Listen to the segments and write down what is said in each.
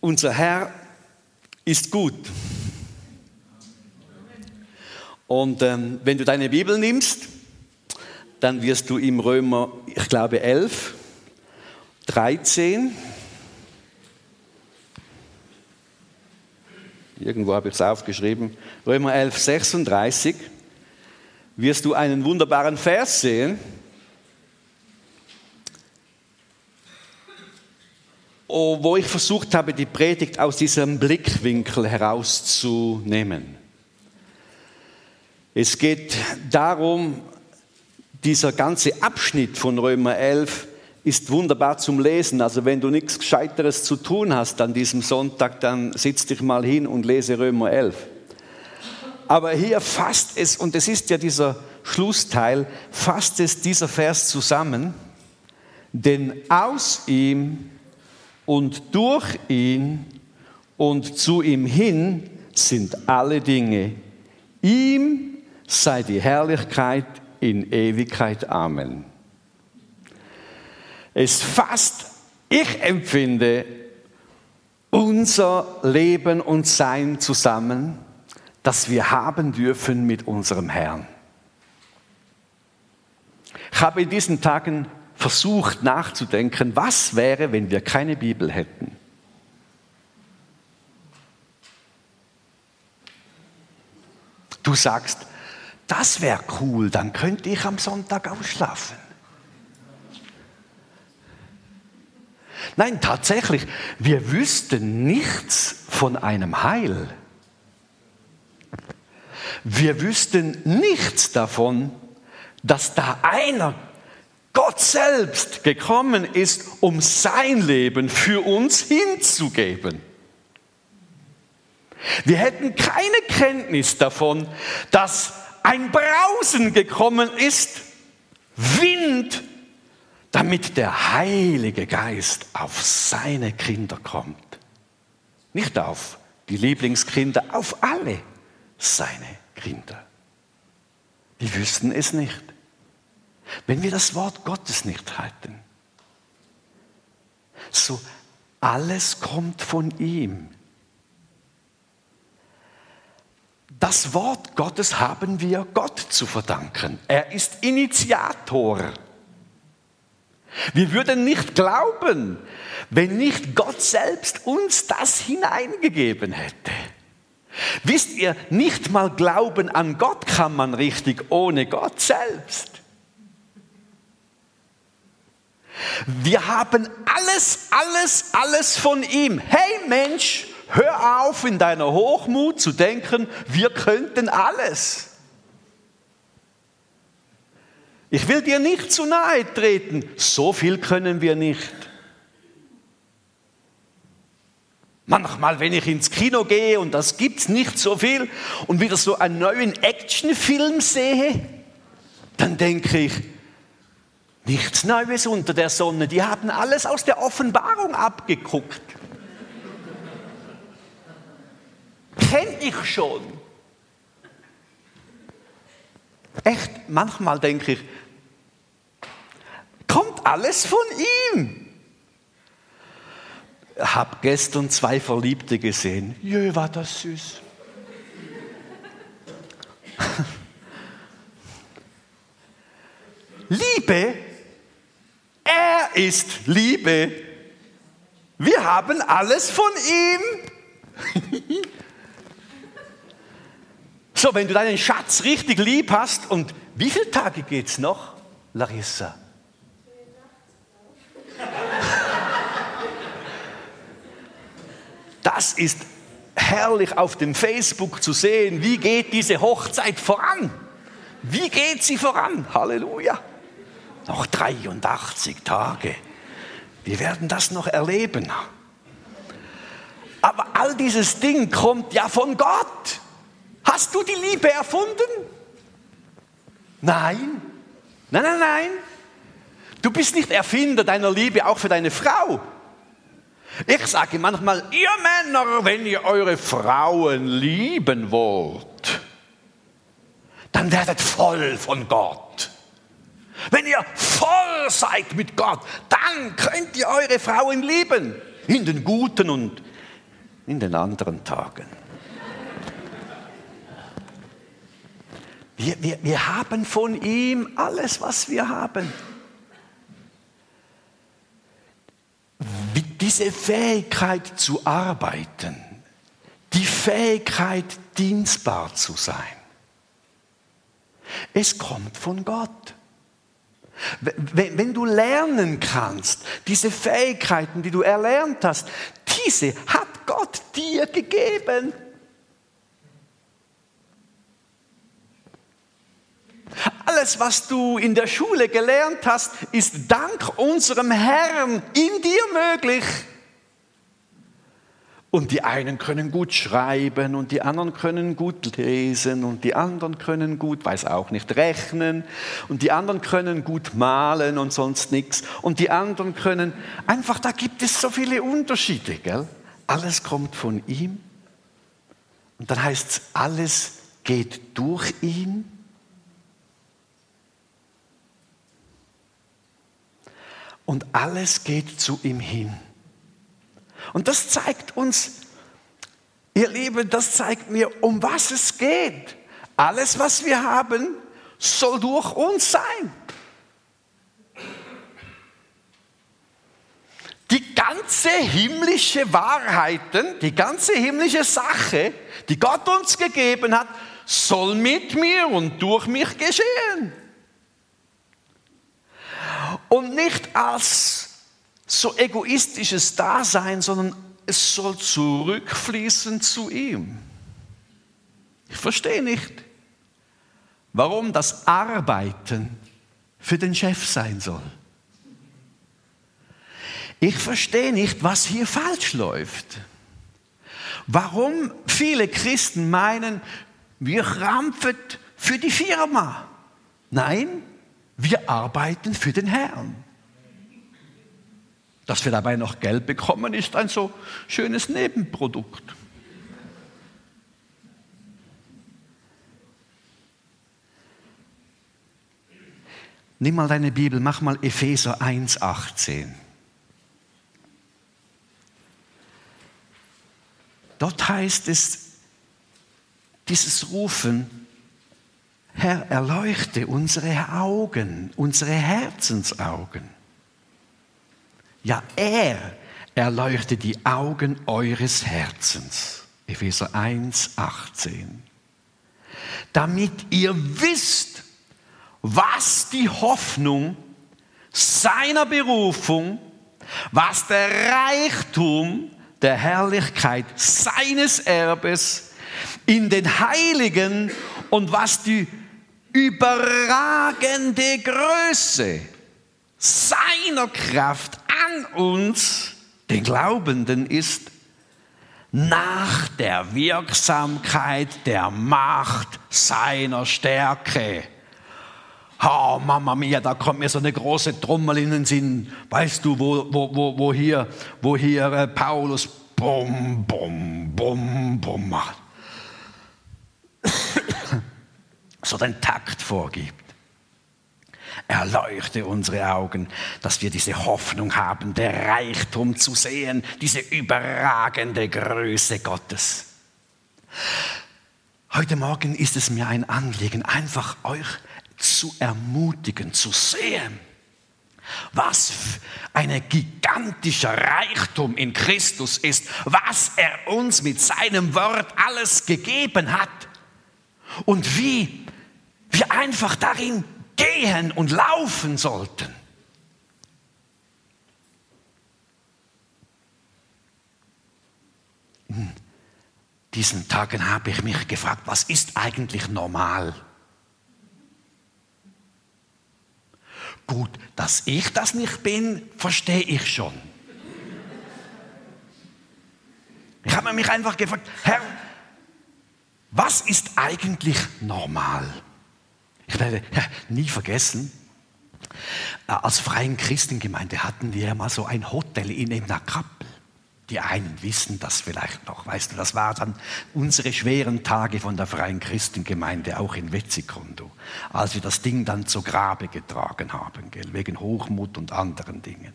Unser Herr ist gut. Und ähm, wenn du deine Bibel nimmst, dann wirst du im Römer, ich glaube 11, 13, irgendwo habe ich es aufgeschrieben, Römer 11, 36, wirst du einen wunderbaren Vers sehen. Wo ich versucht habe, die Predigt aus diesem Blickwinkel herauszunehmen. Es geht darum, dieser ganze Abschnitt von Römer 11 ist wunderbar zum Lesen. Also wenn du nichts Gescheiteres zu tun hast an diesem Sonntag, dann sitz dich mal hin und lese Römer 11. Aber hier fasst es, und es ist ja dieser Schlussteil, fasst es dieser Vers zusammen, denn aus ihm und durch ihn und zu ihm hin sind alle Dinge. Ihm sei die Herrlichkeit in Ewigkeit. Amen. Es fasst, ich empfinde, unser Leben und Sein zusammen, das wir haben dürfen mit unserem Herrn. Ich habe in diesen Tagen versucht nachzudenken, was wäre, wenn wir keine Bibel hätten. Du sagst, das wäre cool, dann könnte ich am Sonntag ausschlafen. Nein, tatsächlich, wir wüssten nichts von einem Heil. Wir wüssten nichts davon, dass da einer Gott selbst gekommen ist, um sein Leben für uns hinzugeben. Wir hätten keine Kenntnis davon, dass ein Brausen gekommen ist, Wind, damit der Heilige Geist auf seine Kinder kommt. Nicht auf die Lieblingskinder, auf alle seine Kinder. Wir wüssten es nicht wenn wir das Wort Gottes nicht halten. So, alles kommt von ihm. Das Wort Gottes haben wir Gott zu verdanken. Er ist Initiator. Wir würden nicht glauben, wenn nicht Gott selbst uns das hineingegeben hätte. Wisst ihr, nicht mal glauben an Gott kann man richtig ohne Gott selbst. Wir haben alles, alles, alles von ihm. Hey Mensch, hör auf in deiner Hochmut zu denken, wir könnten alles. Ich will dir nicht zu nahe treten, so viel können wir nicht. Manchmal, wenn ich ins Kino gehe und das gibt's nicht so viel und wieder so einen neuen Actionfilm sehe, dann denke ich, Nichts Neues unter der Sonne. Die haben alles aus der Offenbarung abgeguckt. Kenn ich schon. Echt, manchmal denke ich, kommt alles von ihm. Habe gestern zwei Verliebte gesehen. Jö, war das süß. Liebe er ist Liebe. Wir haben alles von ihm. so, wenn du deinen Schatz richtig lieb hast, und wie viele Tage geht es noch, Larissa? Das ist herrlich auf dem Facebook zu sehen, wie geht diese Hochzeit voran. Wie geht sie voran? Halleluja. Noch 83 Tage. Wir werden das noch erleben. Aber all dieses Ding kommt ja von Gott. Hast du die Liebe erfunden? Nein. Nein, nein, nein. Du bist nicht Erfinder deiner Liebe auch für deine Frau. Ich sage manchmal, ihr Männer, wenn ihr eure Frauen lieben wollt, dann werdet voll von Gott. Wenn ihr voll seid mit Gott, dann könnt ihr eure Frauen lieben. In den guten und in den anderen Tagen. Wir, wir, wir haben von ihm alles, was wir haben. Diese Fähigkeit zu arbeiten, die Fähigkeit dienstbar zu sein, es kommt von Gott. Wenn du lernen kannst, diese Fähigkeiten, die du erlernt hast, diese hat Gott dir gegeben. Alles, was du in der Schule gelernt hast, ist dank unserem Herrn in dir möglich. Und die einen können gut schreiben und die anderen können gut lesen und die anderen können gut, weiß auch nicht, rechnen und die anderen können gut malen und sonst nichts und die anderen können, einfach da gibt es so viele Unterschiede, gell? Alles kommt von ihm und dann heißt es, alles geht durch ihn. Und alles geht zu ihm hin. Und das zeigt uns, ihr Lieben, das zeigt mir, um was es geht. Alles, was wir haben, soll durch uns sein. Die ganze himmlische Wahrheiten, die ganze himmlische Sache, die Gott uns gegeben hat, soll mit mir und durch mich geschehen. Und nicht als so egoistisches Dasein, sondern es soll zurückfließen zu ihm. Ich verstehe nicht, warum das Arbeiten für den Chef sein soll. Ich verstehe nicht, was hier falsch läuft. Warum viele Christen meinen, wir krampfen für die Firma. Nein, wir arbeiten für den Herrn. Dass wir dabei noch Geld bekommen, ist ein so schönes Nebenprodukt. Nimm mal deine Bibel, mach mal Epheser 1,18. Dort heißt es, dieses Rufen, Herr, erleuchte unsere Augen, unsere Herzensaugen. Ja, er erleuchtet die Augen eures Herzens. Epheser 1, 18. Damit ihr wisst, was die Hoffnung seiner Berufung, was der Reichtum der Herrlichkeit seines Erbes in den Heiligen und was die überragende Größe seiner Kraft an uns, den Glaubenden, ist nach der Wirksamkeit der Macht seiner Stärke. Oh, Mama mia, da kommt mir so eine große Trommel in den Sinn. Weißt du, wo, wo, wo, wo hier, wo hier äh, Paulus bum, bum, bum, bum macht. so den Takt vorgibt. Erleuchte unsere Augen, dass wir diese Hoffnung haben, der Reichtum zu sehen, diese überragende Größe Gottes. Heute Morgen ist es mir ein Anliegen, einfach euch zu ermutigen, zu sehen, was ein gigantischer Reichtum in Christus ist, was er uns mit seinem Wort alles gegeben hat und wie wir einfach darin gehen und laufen sollten. In diesen Tagen habe ich mich gefragt, was ist eigentlich normal? Gut, dass ich das nicht bin, verstehe ich schon. Ich habe mich einfach gefragt, Herr, was ist eigentlich normal? Ich werde nie vergessen, äh, als freien Christengemeinde hatten wir mal so ein Hotel in einer Kappel. Die einen wissen das vielleicht noch, weißt du, das waren dann unsere schweren Tage von der Freien Christengemeinde, auch in Wetzikondo, als wir das Ding dann zu Grabe getragen haben, gell, wegen Hochmut und anderen Dingen.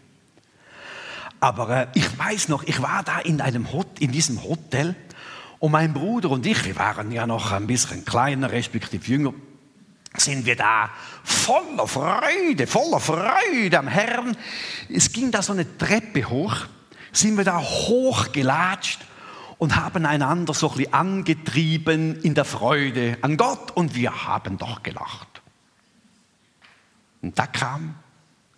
Aber äh, ich weiß noch, ich war da in, einem Hot in diesem Hotel und mein Bruder und ich, wir waren ja noch ein bisschen kleiner, respektive jünger, sind wir da voller Freude, voller Freude am Herrn. Es ging da so eine Treppe hoch, sind wir da hochgelatscht und haben einander so ein bisschen angetrieben in der Freude an Gott und wir haben doch gelacht. Und da kam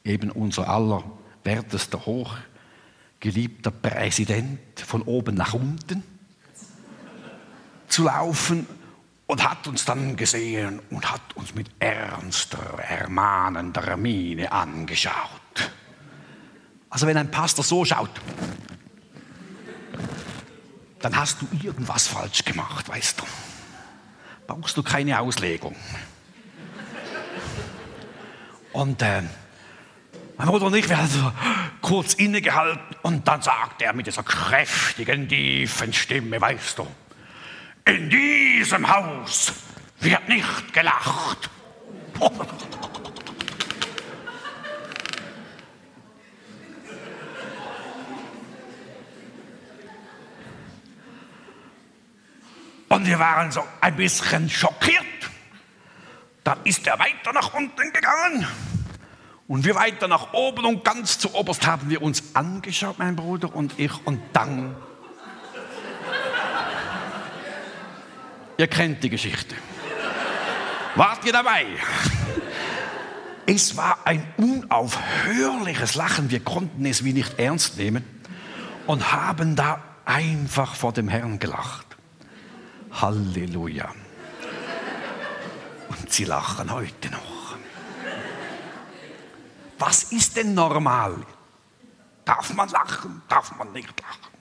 eben unser allerwertester, hochgeliebter Präsident von oben nach unten zu laufen und hat uns dann gesehen und hat uns mit ernster, ermahnender Miene angeschaut. Also wenn ein Pastor so schaut, dann hast du irgendwas falsch gemacht, weißt du. Brauchst du keine Auslegung. Und äh, mein Bruder und ich, wir haben so kurz innegehalten und dann sagt er mit dieser kräftigen, tiefen Stimme, weißt du, in diesem Haus wird nicht gelacht. Und wir waren so ein bisschen schockiert. Dann ist er weiter nach unten gegangen. Und wir weiter nach oben und ganz zu oberst haben wir uns angeschaut, mein Bruder und ich. Und dann Ihr kennt die Geschichte. Wart ihr dabei? Es war ein unaufhörliches Lachen. Wir konnten es wie nicht ernst nehmen und haben da einfach vor dem Herrn gelacht. Halleluja. Und sie lachen heute noch. Was ist denn normal? Darf man lachen? Darf man nicht lachen?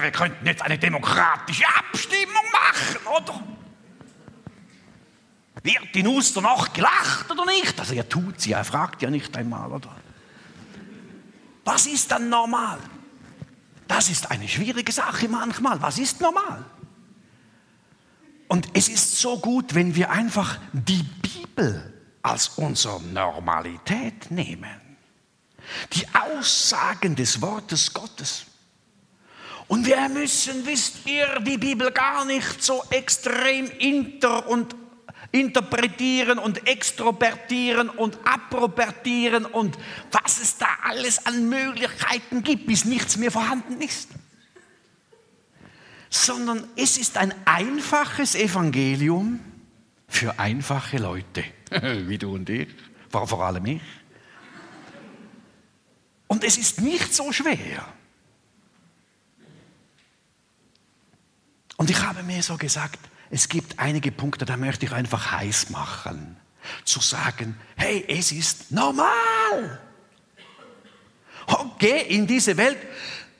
Wir könnten jetzt eine demokratische Abstimmung machen, oder? Wird in Osternacht gelacht oder nicht? Also er tut sie, er fragt ja nicht einmal, oder? Was ist dann normal? Das ist eine schwierige Sache manchmal. Was ist normal? Und es ist so gut, wenn wir einfach die Bibel als unsere Normalität nehmen. Die Aussagen des Wortes Gottes. Und wir müssen, wisst ihr, die Bibel gar nicht so extrem inter und interpretieren und extrovertieren und approbertieren und was es da alles an Möglichkeiten gibt, bis nichts mehr vorhanden ist. Sondern es ist ein einfaches Evangelium für einfache Leute, wie du und ich, vor allem ich. Und es ist nicht so schwer. Und ich habe mir so gesagt, es gibt einige Punkte, da möchte ich einfach heiß machen. Zu sagen, hey, es ist normal. Okay, in diese Welt.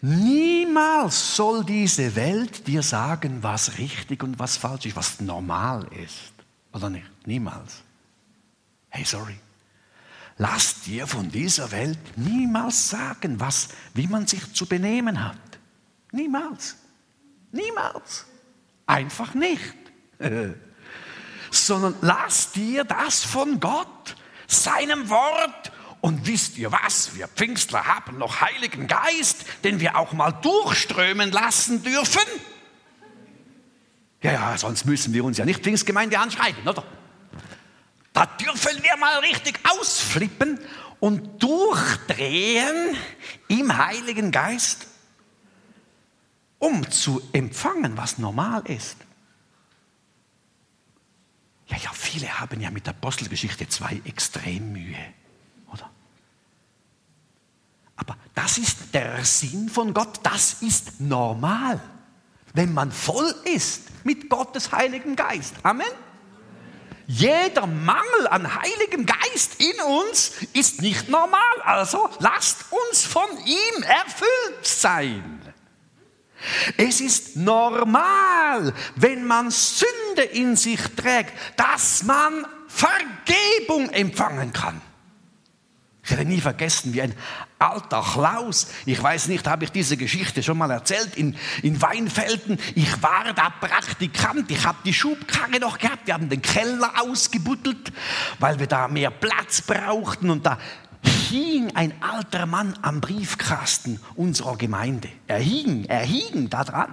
Niemals soll diese Welt dir sagen, was richtig und was falsch ist, was normal ist. Oder nicht? Niemals. Hey, sorry. Lass dir von dieser Welt niemals sagen, was, wie man sich zu benehmen hat. Niemals. Niemals. Einfach nicht. Sondern lass dir das von Gott, seinem Wort. Und wisst ihr was? Wir Pfingstler haben noch Heiligen Geist, den wir auch mal durchströmen lassen dürfen. Ja, ja, sonst müssen wir uns ja nicht Pfingstgemeinde anschreiben, oder? Da dürfen wir mal richtig ausflippen und durchdrehen im Heiligen Geist um zu empfangen, was normal ist. Ja, ja, viele haben ja mit der Apostelgeschichte zwei extrem Mühe, oder? Aber das ist der Sinn von Gott, das ist normal, wenn man voll ist mit Gottes Heiligen Geist. Amen. Jeder Mangel an Heiligem Geist in uns ist nicht normal. Also lasst uns von ihm erfüllt sein. Es ist normal, wenn man Sünde in sich trägt, dass man Vergebung empfangen kann. Ich werde nie vergessen, wie ein alter Klaus, ich weiß nicht, habe ich diese Geschichte schon mal erzählt, in, in Weinfelden. Ich war da Praktikant, ich habe die Schubkarre noch gehabt, wir haben den Keller ausgebuddelt, weil wir da mehr Platz brauchten und da hing ein alter Mann am Briefkasten unserer Gemeinde. Er hing, er hing da dran.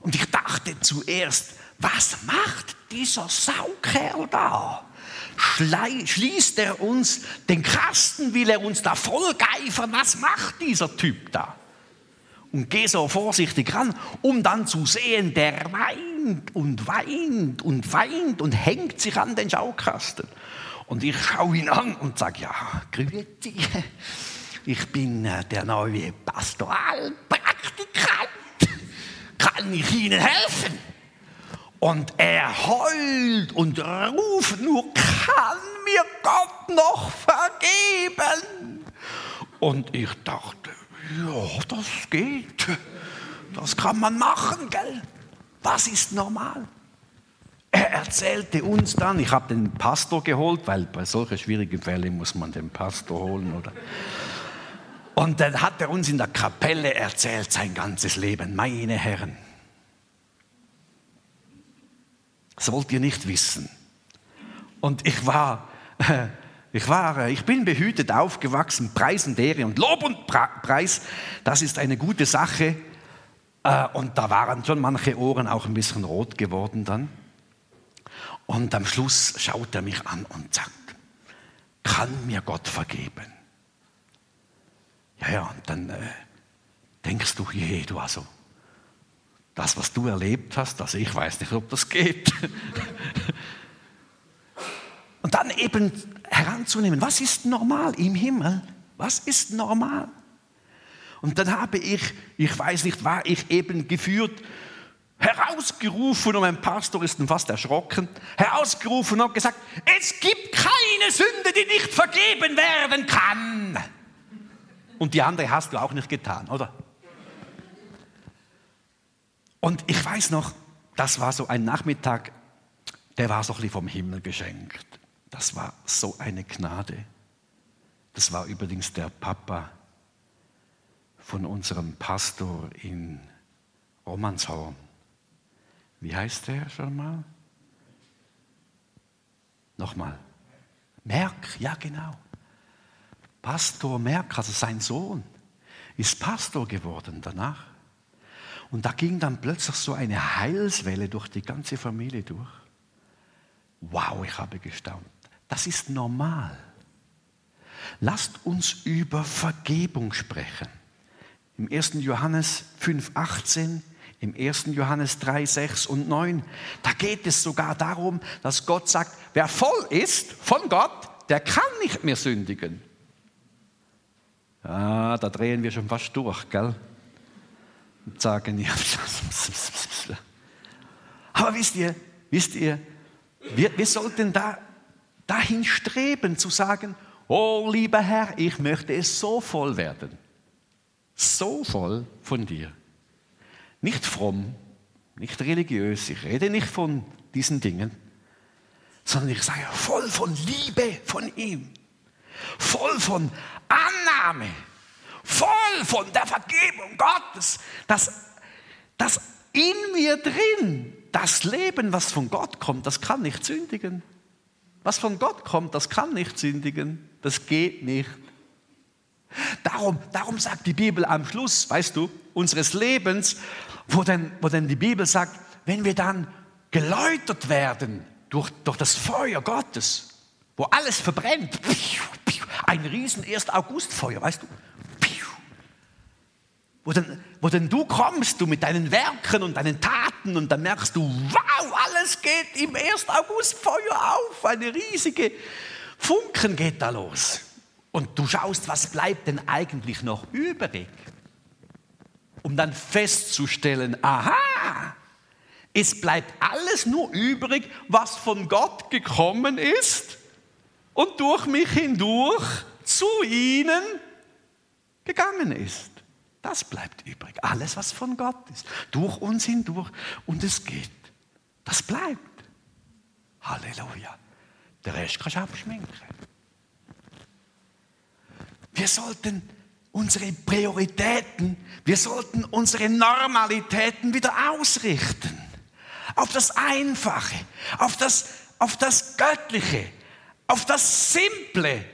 Und ich dachte zuerst, was macht dieser Saukerl da? Schließt er uns den Kasten, will er uns da vollgeifern? Was macht dieser Typ da? Und gehe so vorsichtig ran, um dann zu sehen, der weint und weint und weint und hängt sich an den Schaukasten. Und ich schaue ihn an und sage, ja, grüezi, ich bin äh, der neue Pastoralpraktikant. Kann ich Ihnen helfen? Und er heult und ruft nur, kann mir Gott noch vergeben? Und ich dachte, ja, das geht. Das kann man machen, gell? Was ist normal? Er erzählte uns dann, ich habe den Pastor geholt, weil bei solchen schwierigen Fällen muss man den Pastor holen, oder? Und dann hat er uns in der Kapelle erzählt, sein ganzes Leben, meine Herren. Das wollt ihr nicht wissen. Und ich war, ich war, ich bin behütet aufgewachsen, Preis und Ehre und Lob und Preis, das ist eine gute Sache. Äh, und da waren schon manche Ohren auch ein bisschen rot geworden dann. Und am Schluss schaut er mich an und sagt, kann mir Gott vergeben? Ja, ja, und dann äh, denkst du, je, du also, das, was du erlebt hast, also ich weiß nicht, ob das geht. und dann eben heranzunehmen, was ist normal im Himmel? Was ist normal? Und dann habe ich, ich weiß nicht, war ich eben geführt herausgerufen und mein Pastor ist fast erschrocken, herausgerufen und gesagt, es gibt keine Sünde, die nicht vergeben werden kann. Und die andere hast du auch nicht getan, oder? Und ich weiß noch, das war so ein Nachmittag, der war so ein bisschen vom Himmel geschenkt. Das war so eine Gnade. Das war übrigens der Papa von unserem Pastor in Romanshorn. Wie heißt der schon mal? Nochmal. Merk, ja genau. Pastor Merk, also sein Sohn, ist Pastor geworden danach. Und da ging dann plötzlich so eine Heilswelle durch die ganze Familie durch. Wow, ich habe gestaunt. Das ist normal. Lasst uns über Vergebung sprechen. Im 1. Johannes 5, 18 im 1. Johannes 3, 6 und 9, da geht es sogar darum, dass Gott sagt, wer voll ist von Gott, der kann nicht mehr sündigen. Ja, da drehen wir schon fast durch, gell? Und sagen, ja, aber wisst ihr, wisst ihr, wir, wir sollten da, dahin streben zu sagen, oh lieber Herr, ich möchte es so voll werden. So voll von dir. Nicht fromm, nicht religiös, ich rede nicht von diesen Dingen, sondern ich sage voll von Liebe von ihm, voll von Annahme, voll von der Vergebung Gottes, dass, dass in mir drin das Leben, was von Gott kommt, das kann nicht sündigen. Was von Gott kommt, das kann nicht sündigen. Das geht nicht. Darum, darum sagt die Bibel am Schluss, weißt du, unseres Lebens, wo denn, wo denn die Bibel sagt, wenn wir dann geläutert werden durch, durch das Feuer Gottes, wo alles verbrennt, ein riesen 1. Augustfeuer, weißt du, wo denn, wo denn du kommst, du mit deinen Werken und deinen Taten und dann merkst du, wow, alles geht im 1. Augustfeuer auf, eine riesige Funken geht da los. Und du schaust, was bleibt denn eigentlich noch übrig? um dann festzustellen, aha, es bleibt alles nur übrig, was von Gott gekommen ist und durch mich hindurch zu ihnen gegangen ist. Das bleibt übrig. Alles, was von Gott ist. Durch uns hindurch. Und es geht. Das bleibt. Halleluja. Der Rest kannst du abschminken. Wir sollten unsere Prioritäten, wir sollten unsere Normalitäten wieder ausrichten. Auf das Einfache, auf das, auf das Göttliche, auf das Simple.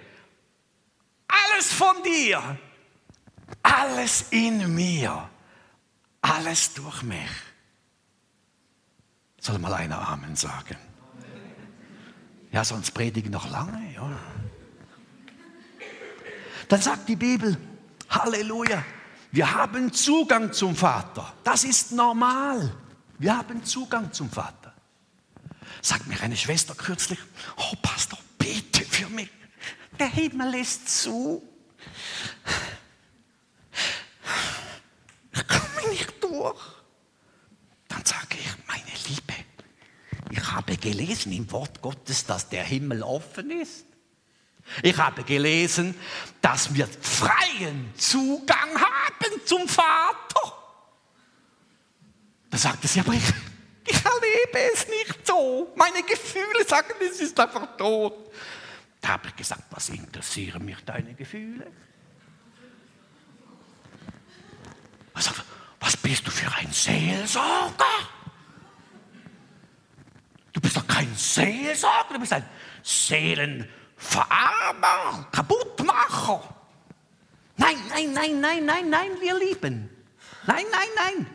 alles von dir, alles in mir, alles durch mich. Soll mal einer Amen sagen? Ja, sonst predige ich noch lange. Ja. Dann sagt die Bibel, Halleluja, wir haben Zugang zum Vater. Das ist normal. Wir haben Zugang zum Vater. Sagt mir eine Schwester kürzlich, oh Pastor, bitte für mich. Der Himmel ist zu. Ich komme nicht durch. Dann sage ich, meine Liebe, ich habe gelesen im Wort Gottes, dass der Himmel offen ist. Ich habe gelesen, dass wir freien Zugang haben zum Vater. Da sagt sie, aber ich, ich erlebe es nicht so. Meine Gefühle sagen, es ist einfach tot. Da habe ich gesagt, was interessieren mich deine Gefühle? Was, was bist du für ein Seelsorger? Du bist doch kein Seelsorger, du bist ein Seelensorger. Verarmer, Kaputtmacher. Nein, nein, nein, nein, nein, nein, wir lieben. Nein, nein, nein.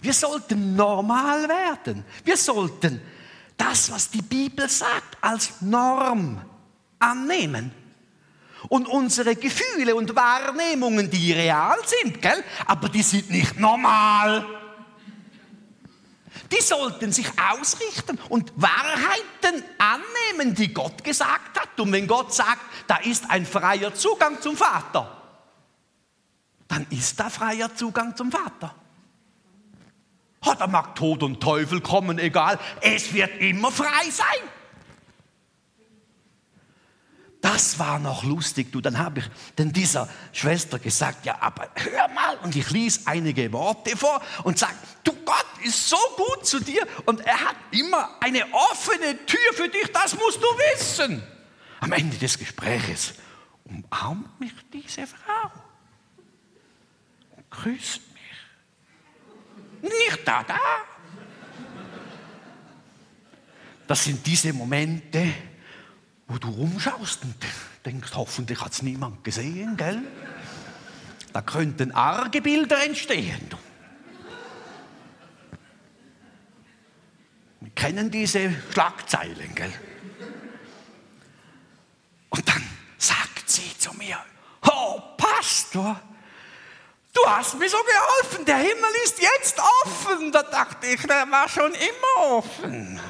Wir sollten normal werden. Wir sollten das, was die Bibel sagt, als Norm annehmen. Und unsere Gefühle und Wahrnehmungen, die real sind, gell? aber die sind nicht normal. Die sollten sich ausrichten und Wahrheiten annehmen, die Gott gesagt hat. Und wenn Gott sagt, da ist ein freier Zugang zum Vater, dann ist da freier Zugang zum Vater. Oh, da mag Tod und Teufel kommen, egal. Es wird immer frei sein. Das war noch lustig, du. Dann habe ich denn dieser Schwester gesagt, ja, aber hör mal. Und ich ließ einige Worte vor und sagte, du Gott ist so gut zu dir und er hat immer eine offene Tür für dich, das musst du wissen. Am Ende des Gespräches umarmt mich diese Frau und grüßt mich. Nicht da, da. Das sind diese Momente, wo du rumschaust und denkst, hoffentlich hat es niemand gesehen, gell? Da könnten arge Bilder entstehen. Wir kennen diese Schlagzeilen, gell? Und dann sagt sie zu mir, oh Pastor, du hast mir so geholfen, der Himmel ist jetzt offen. Da dachte ich, der war schon immer offen.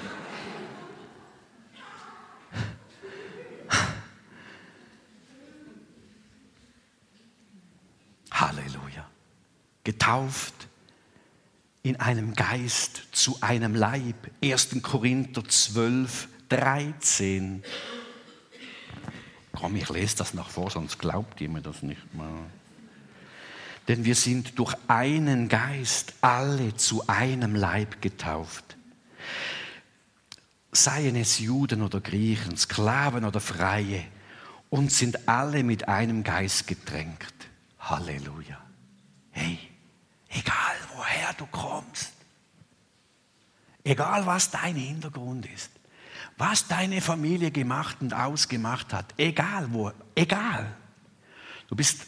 Halleluja. Getauft in einem Geist zu einem Leib. 1. Korinther 12, 13. Komm, ich lese das noch vor, sonst glaubt ihr mir das nicht mal. Denn wir sind durch einen Geist alle zu einem Leib getauft. Seien es Juden oder Griechen, Sklaven oder Freie, und sind alle mit einem Geist getränkt. Halleluja. Hey, egal woher du kommst, egal was dein Hintergrund ist, was deine Familie gemacht und ausgemacht hat, egal wo, egal, du bist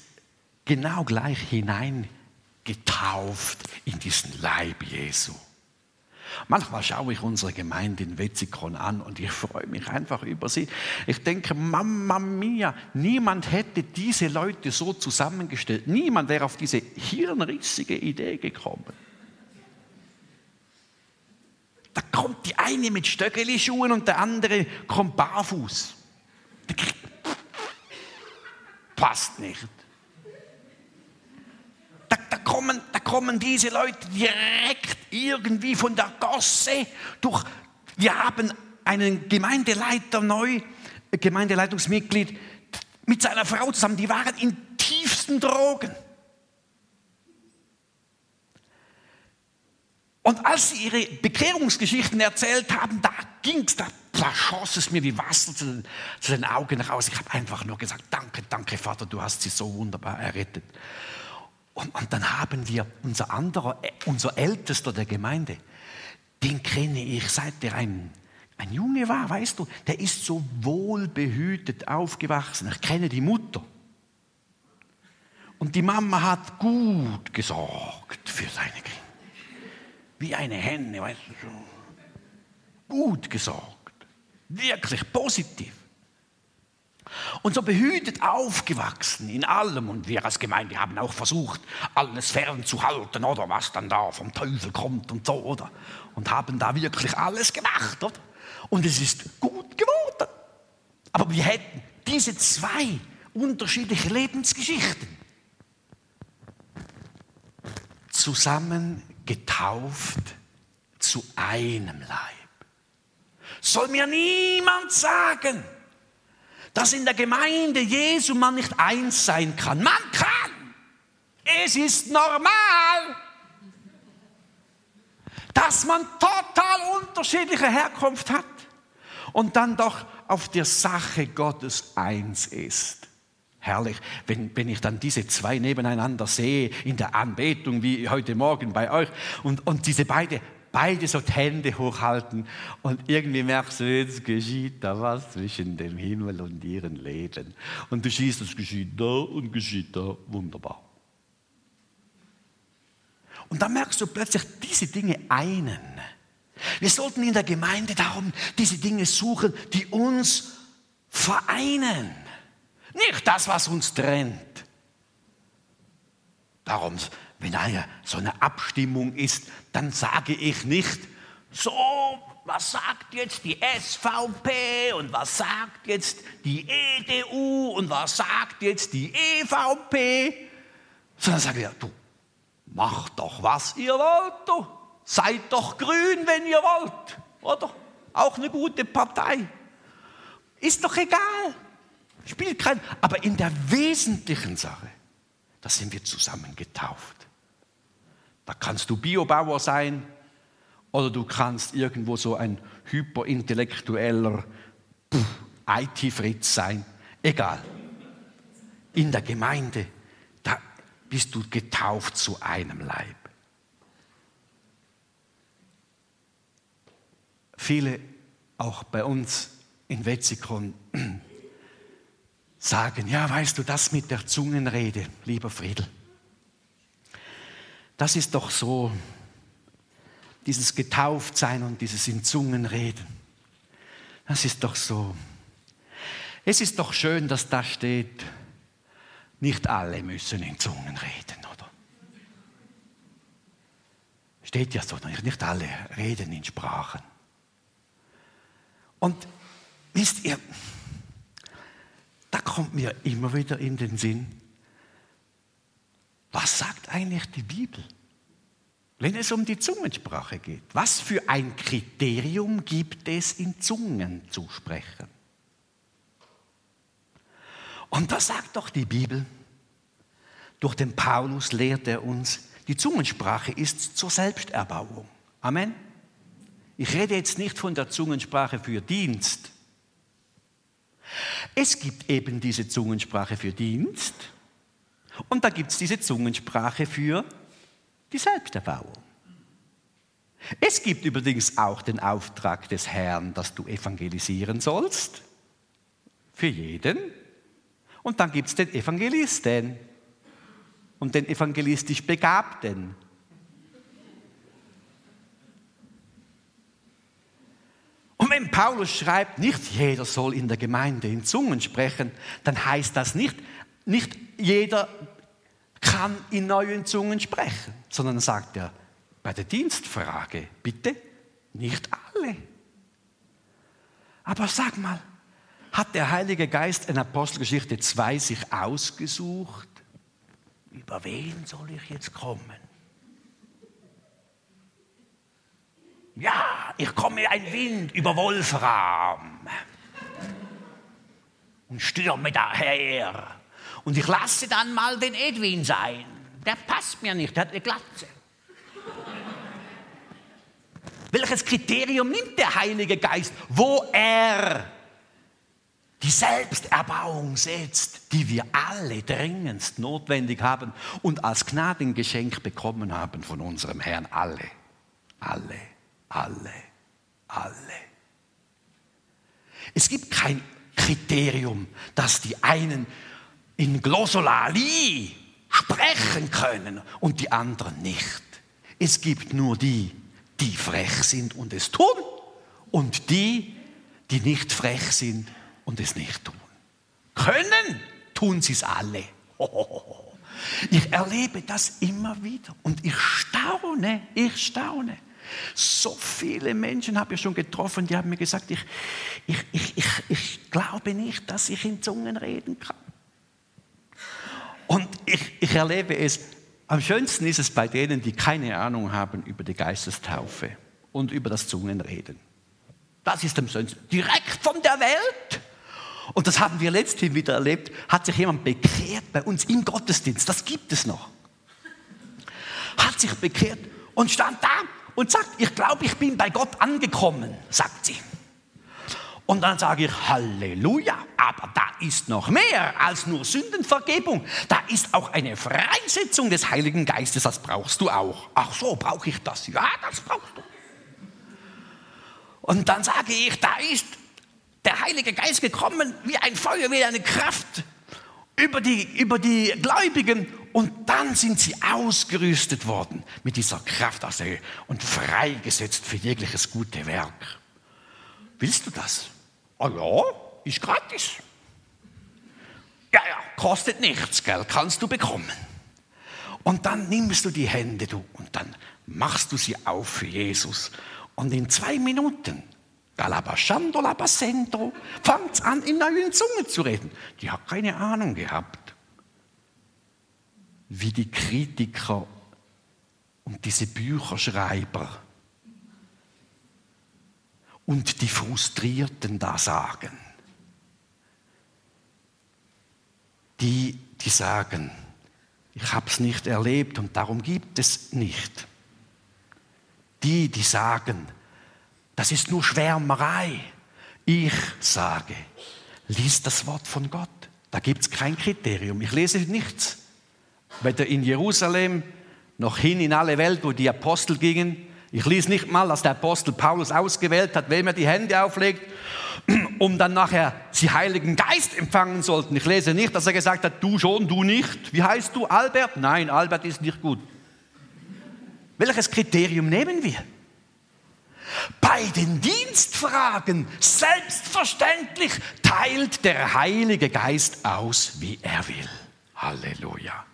genau gleich hineingetauft in diesen Leib Jesu. Manchmal schaue ich unsere Gemeinde in Wetzikon an und ich freue mich einfach über sie. Ich denke, Mama mia, niemand hätte diese Leute so zusammengestellt. Niemand wäre auf diese hirnrissige Idee gekommen. Da kommt die eine mit Stöckelischuhen und der andere kommt barfuß. Passt nicht. Da, da, kommen, da kommen diese Leute direkt irgendwie von der Gosse durch. Wir haben einen Gemeindeleiter neu, Gemeindeleitungsmitglied, mit seiner Frau zusammen, die waren in tiefsten Drogen. Und als sie ihre Bekehrungsgeschichten erzählt haben, da ging es, da schoss es mir wie Wasser zu den, zu den Augen raus. Ich habe einfach nur gesagt, danke, danke Vater, du hast sie so wunderbar errettet. Und, und dann haben wir unser anderer, unser Ältester der Gemeinde, den kenne ich seit er ein, ein Junge war, weißt du, der ist so wohlbehütet aufgewachsen. Ich kenne die Mutter. Und die Mama hat gut gesorgt für seine Kinder. Wie eine Henne, weißt du schon. Gut gesorgt. Wirklich positiv. Und so behütet aufgewachsen in allem. Und wir als Gemeinde haben auch versucht, alles fernzuhalten, oder was dann da vom Teufel kommt und so, oder? Und haben da wirklich alles gemacht, oder? Und es ist gut geworden. Aber wir hätten diese zwei unterschiedliche Lebensgeschichten zusammen getauft zu einem Leib. Soll mir niemand sagen, dass in der Gemeinde Jesu man nicht eins sein kann. Man kann. Es ist normal, dass man total unterschiedliche Herkunft hat und dann doch auf der Sache Gottes eins ist. Herrlich, wenn, wenn ich dann diese zwei nebeneinander sehe in der Anbetung, wie heute Morgen bei euch, und, und diese beide, beide so die Hände hochhalten und irgendwie merkst du, jetzt geschieht da was zwischen dem Himmel und ihren Leben. Und du siehst, es geschieht da und geschieht da, wunderbar. Und dann merkst du plötzlich diese Dinge einen. Wir sollten in der Gemeinde darum diese Dinge suchen, die uns vereinen. Nicht das, was uns trennt. Darum, wenn eine, so eine Abstimmung ist, dann sage ich nicht, so, was sagt jetzt die SVP und was sagt jetzt die EDU und was sagt jetzt die EVP, sondern sage ich, du, macht doch, was ihr wollt, du. Seid doch grün, wenn ihr wollt, oder? Auch eine gute Partei. Ist doch egal. Spielt kein, aber in der wesentlichen Sache, da sind wir zusammen getauft. Da kannst du Biobauer sein oder du kannst irgendwo so ein hyperintellektueller IT-Fritz sein. Egal. In der Gemeinde, da bist du getauft zu einem Leib. Viele, auch bei uns in Wetzikon, sagen, ja, weißt du, das mit der Zungenrede, lieber Friedel, das ist doch so, dieses Getauftsein und dieses in Zungen reden. Das ist doch so. Es ist doch schön, dass da steht, nicht alle müssen in Zungen reden, oder? Steht ja so, nicht alle reden in Sprachen. Und wisst ihr, da kommt mir immer wieder in den Sinn, was sagt eigentlich die Bibel, wenn es um die Zungensprache geht? Was für ein Kriterium gibt es, in Zungen zu sprechen? Und da sagt doch die Bibel, durch den Paulus lehrt er uns, die Zungensprache ist zur Selbsterbauung. Amen. Ich rede jetzt nicht von der Zungensprache für Dienst, es gibt eben diese Zungensprache für Dienst und da gibt es diese Zungensprache für die Selbsterbauung. Es gibt übrigens auch den Auftrag des Herrn, dass du evangelisieren sollst, für jeden. Und dann gibt es den Evangelisten und den evangelistisch Begabten. Und wenn Paulus schreibt, nicht jeder soll in der Gemeinde in Zungen sprechen, dann heißt das nicht, nicht jeder kann in neuen Zungen sprechen, sondern sagt er bei der Dienstfrage, bitte, nicht alle. Aber sag mal, hat der Heilige Geist in Apostelgeschichte 2 sich ausgesucht, über wen soll ich jetzt kommen? Ja, ich komme ein Wind über Wolfram und stürme daher. Und ich lasse dann mal den Edwin sein. Der passt mir nicht, der hat eine Glatze. Welches Kriterium nimmt der Heilige Geist, wo er die Selbsterbauung setzt, die wir alle dringendst notwendig haben und als Gnadengeschenk bekommen haben von unserem Herrn? Alle, alle alle, alle. Es gibt kein Kriterium, dass die einen in Glossolalie sprechen können und die anderen nicht. Es gibt nur die, die frech sind und es tun und die, die nicht frech sind und es nicht tun. Können tun sie es alle. Ich erlebe das immer wieder und ich staune, ich staune. So viele Menschen habe ich schon getroffen, die haben mir gesagt, ich, ich, ich, ich, ich glaube nicht, dass ich in Zungen reden kann. Und ich, ich erlebe es, am schönsten ist es bei denen, die keine Ahnung haben über die Geistestaufe und über das Zungenreden. Das ist am schönsten. Direkt von der Welt. Und das haben wir letzthin wieder erlebt, hat sich jemand bekehrt bei uns im Gottesdienst. Das gibt es noch. Hat sich bekehrt und stand da und sagt, ich glaube, ich bin bei Gott angekommen, sagt sie. Und dann sage ich, Halleluja, aber da ist noch mehr als nur Sündenvergebung. Da ist auch eine Freisetzung des Heiligen Geistes, das brauchst du auch. Ach so, brauche ich das? Ja, das brauchst du. Und dann sage ich, da ist der Heilige Geist gekommen wie ein Feuer, wie eine Kraft über die, über die Gläubigen und dann sind sie ausgerüstet worden mit dieser Kraft aus der und freigesetzt für jegliches gute Werk. Willst du das? Ah ja, ist gratis. Ja, ja, kostet nichts, gell, kannst du bekommen. Und dann nimmst du die Hände du, und dann machst du sie auf für Jesus. Und in zwei Minuten, Galabashando, Labasento, fängt an, in neuen Zungen zu reden. Die hat keine Ahnung gehabt wie die Kritiker und diese Bücherschreiber und die Frustrierten da sagen. Die, die sagen, ich habe es nicht erlebt und darum gibt es nicht. Die, die sagen, das ist nur Schwärmerei. Ich sage, lies das Wort von Gott. Da gibt es kein Kriterium. Ich lese nichts weder in Jerusalem noch hin in alle Welt, wo die Apostel gingen. Ich lese nicht mal, dass der Apostel Paulus ausgewählt hat, wem er die Hände auflegt, um dann nachher sie Heiligen Geist empfangen sollten. Ich lese nicht, dass er gesagt hat, du schon, du nicht. Wie heißt du, Albert? Nein, Albert ist nicht gut. Welches Kriterium nehmen wir? Bei den Dienstfragen selbstverständlich teilt der Heilige Geist aus, wie er will. Halleluja.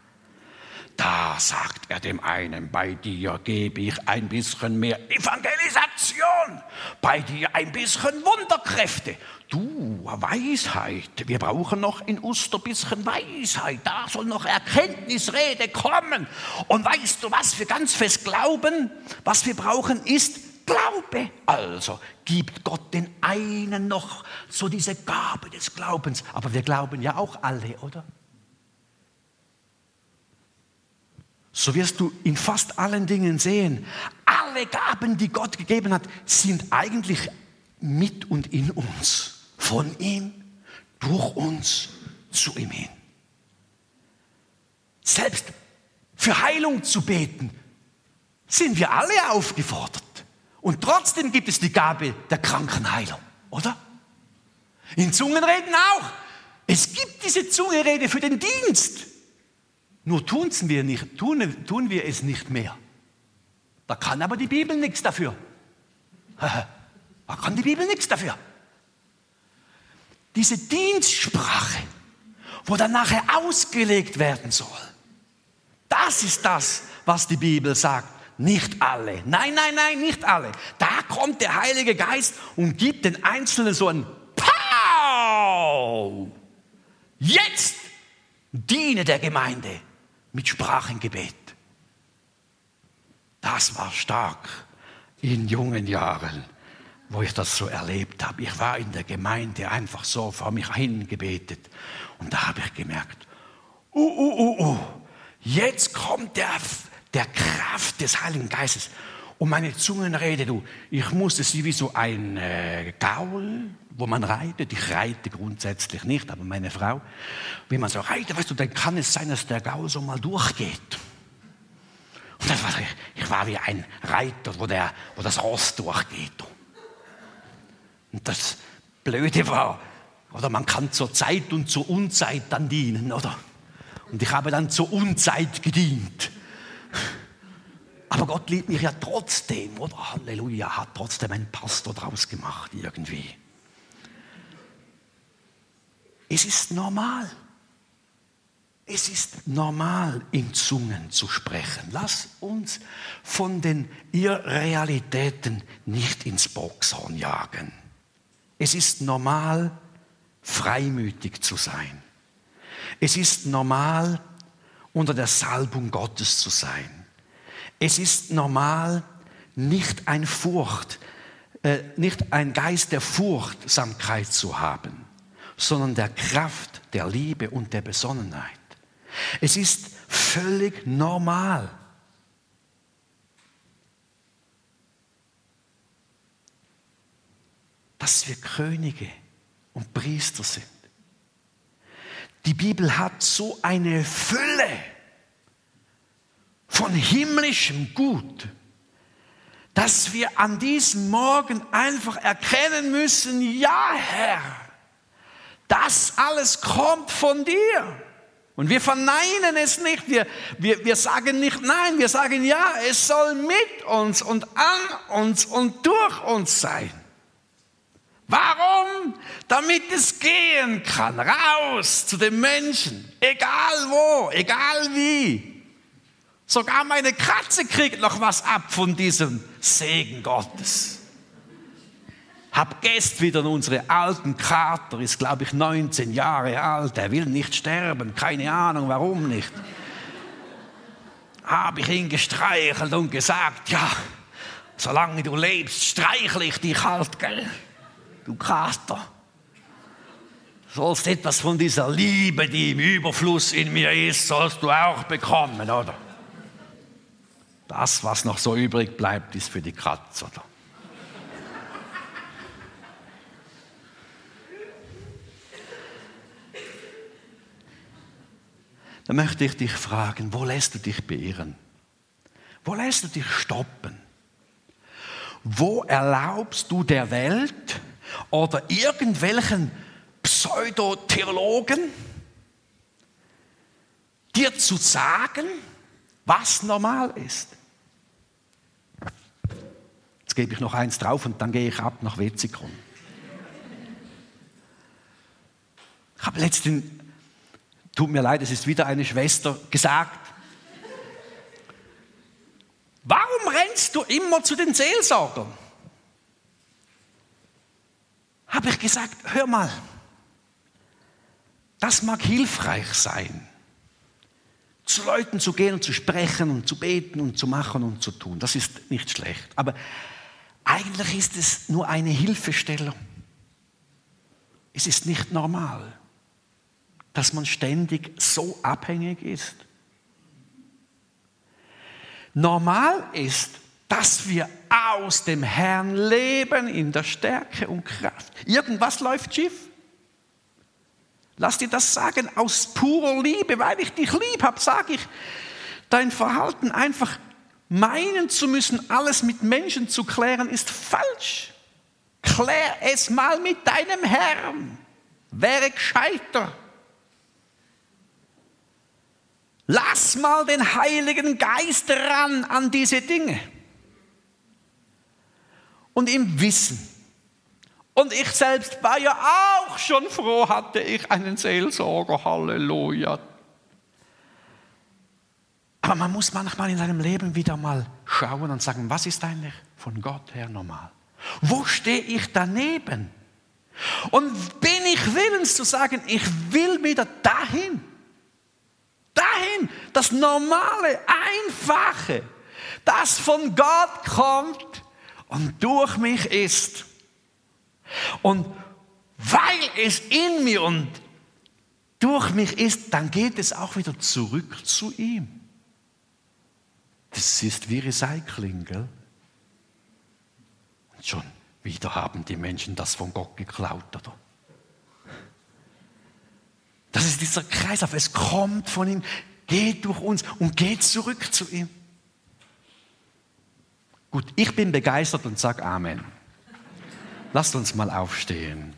Da sagt er dem einen, bei dir gebe ich ein bisschen mehr Evangelisation, bei dir ein bisschen Wunderkräfte. Du, Weisheit, wir brauchen noch in Oster bisschen Weisheit, da soll noch Erkenntnisrede kommen. Und weißt du was, für ganz fest Glauben, was wir brauchen, ist Glaube. Also gibt Gott den einen noch so diese Gabe des Glaubens. Aber wir glauben ja auch alle, oder? So wirst du in fast allen Dingen sehen, alle Gaben, die Gott gegeben hat, sind eigentlich mit und in uns. Von ihm, durch uns, zu ihm hin. Selbst für Heilung zu beten, sind wir alle aufgefordert. Und trotzdem gibt es die Gabe der Krankenheilung, oder? In Zungenreden auch. Es gibt diese Zungenrede für den Dienst. Nur tun's wir nicht, tun, tun wir es nicht mehr. Da kann aber die Bibel nichts dafür. Da kann die Bibel nichts dafür. Diese Dienstsprache, wo dann nachher ausgelegt werden soll, das ist das, was die Bibel sagt. Nicht alle. Nein, nein, nein, nicht alle. Da kommt der Heilige Geist und gibt den Einzelnen so ein Pow! Jetzt diene der Gemeinde mit Sprachengebet. Das war stark in jungen Jahren, wo ich das so erlebt habe. Ich war in der Gemeinde einfach so vor mich hingebetet und da habe ich gemerkt, uh, uh, uh, uh, jetzt kommt der, der Kraft des Heiligen Geistes. Und meine Zungenrede, du, ich musste sie wie so ein äh, Gaul wo man reitet. Ich reite grundsätzlich nicht, aber meine Frau, wie man so reitet, weißt du, dann kann es sein, dass der Gaul so mal durchgeht. Und das war, ich, ich war wie ein Reiter, wo, der, wo das Ross durchgeht. Und das Blöde war, oder man kann zur Zeit und zur Unzeit dann dienen, oder? Und ich habe dann zur Unzeit gedient. Aber Gott liebt mich ja trotzdem, oder? Halleluja, hat trotzdem einen Pastor draus gemacht irgendwie. Es ist normal. Es ist normal, in Zungen zu sprechen. Lass uns von den Irrealitäten nicht ins Boxhorn jagen. Es ist normal, freimütig zu sein. Es ist normal, unter der Salbung Gottes zu sein. Es ist normal, nicht ein Furcht, äh, nicht ein Geist der Furchtsamkeit zu haben, sondern der Kraft, der Liebe und der Besonnenheit. Es ist völlig normal. dass wir Könige und Priester sind. Die Bibel hat so eine Fülle von himmlischem Gut, dass wir an diesem Morgen einfach erkennen müssen, ja Herr, das alles kommt von dir. Und wir verneinen es nicht, wir, wir, wir sagen nicht nein, wir sagen ja, es soll mit uns und an uns und durch uns sein. Warum? Damit es gehen kann, raus zu den Menschen, egal wo, egal wie. Sogar meine Katze kriegt noch was ab von diesem Segen Gottes. Hab gestern wieder unsere alten Kater, ist glaube ich 19 Jahre alt, er will nicht sterben, keine Ahnung warum nicht. Habe ich ihn gestreichelt und gesagt, ja, solange du lebst, streichle ich dich halt, gell? Du Kater. Sollst etwas von dieser Liebe, die im Überfluss in mir ist, sollst du auch bekommen, oder? Das, was noch so übrig bleibt, ist für die Katze, oder? dann möchte ich dich fragen, wo lässt du dich beirren? Wo lässt du dich stoppen? Wo erlaubst du der Welt oder irgendwelchen Pseudotheologen dir zu sagen, was normal ist? Jetzt gebe ich noch eins drauf und dann gehe ich ab nach Wetzikon. Ich habe letztens tut mir leid, es ist wieder eine Schwester, gesagt, warum rennst du immer zu den Seelsorgern? Habe ich gesagt, hör mal, das mag hilfreich sein, zu Leuten zu gehen und zu sprechen und zu beten und zu machen und zu tun. Das ist nicht schlecht. Aber eigentlich ist es nur eine Hilfestellung. Es ist nicht normal dass man ständig so abhängig ist. Normal ist, dass wir aus dem Herrn leben in der Stärke und Kraft. Irgendwas läuft schief. Lass dir das sagen aus purer Liebe, weil ich dich lieb habe, sage ich, dein Verhalten einfach meinen zu müssen, alles mit Menschen zu klären, ist falsch. Klär es mal mit deinem Herrn. Wäre gescheiter. Lass mal den Heiligen Geist ran an diese Dinge. Und im Wissen. Und ich selbst war ja auch schon froh, hatte ich einen Seelsorger. Halleluja. Aber man muss manchmal in seinem Leben wieder mal schauen und sagen, was ist eigentlich von Gott her normal? Wo stehe ich daneben? Und bin ich willens zu sagen, ich will wieder dahin? Dahin, das normale, einfache, das von Gott kommt und durch mich ist. Und weil es in mir und durch mich ist, dann geht es auch wieder zurück zu ihm. Das ist wie Recycling, gell? Und schon wieder haben die Menschen das von Gott geklaut, oder? Das ist dieser Kreislauf. Es kommt von ihm, geht durch uns und geht zurück zu ihm. Gut, ich bin begeistert und sage Amen. Lasst uns mal aufstehen.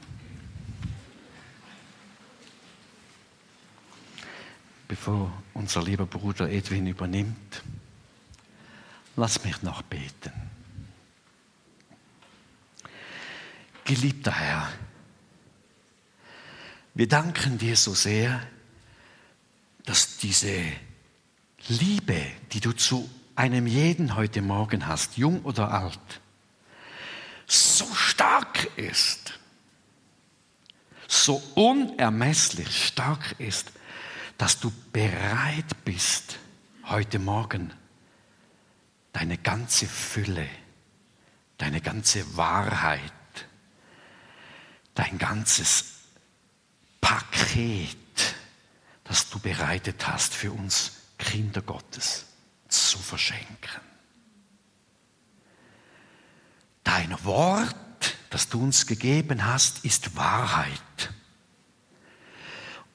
bevor unser lieber Bruder Edwin übernimmt, lass mich noch beten. Geliebter Herr, wir danken dir so sehr, dass diese Liebe, die du zu einem jeden heute Morgen hast, jung oder alt, so stark ist, so unermesslich stark ist, dass du bereit bist, heute Morgen deine ganze Fülle, deine ganze Wahrheit, dein ganzes Paket, das du bereitet hast für uns Kinder Gottes zu verschenken. Dein Wort, das du uns gegeben hast, ist Wahrheit.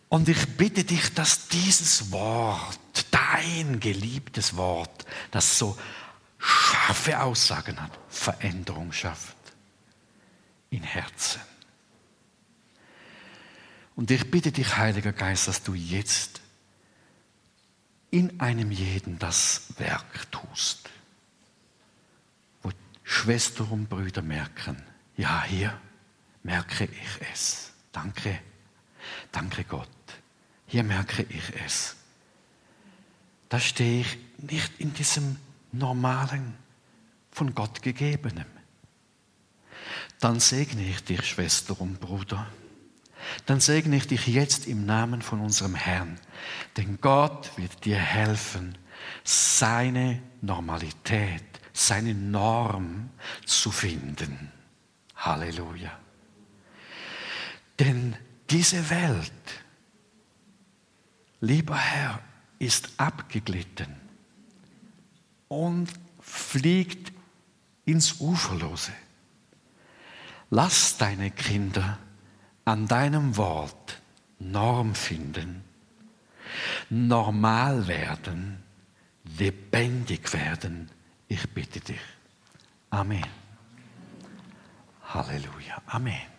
Und ich bitte dich, dass dieses Wort, dein geliebtes Wort, das so scharfe Aussagen hat, Veränderung schafft in Herzen. Und ich bitte dich, Heiliger Geist, dass du jetzt in einem jeden das Werk tust, Schwestern und Brüder merken, ja, hier merke ich es. Danke, danke Gott. Hier merke ich es. Da stehe ich nicht in diesem normalen, von Gott gegebenen. Dann segne ich dich, Schwester und Bruder. Dann segne ich dich jetzt im Namen von unserem Herrn. Denn Gott wird dir helfen, seine Normalität, seine Norm zu finden. Halleluja. Denn diese Welt lieber Herr, ist abgeglitten und fliegt ins Uferlose. Lass deine Kinder an deinem Wort Norm finden, normal werden, lebendig werden. Ich bitte dich. Amen. Halleluja. Amen.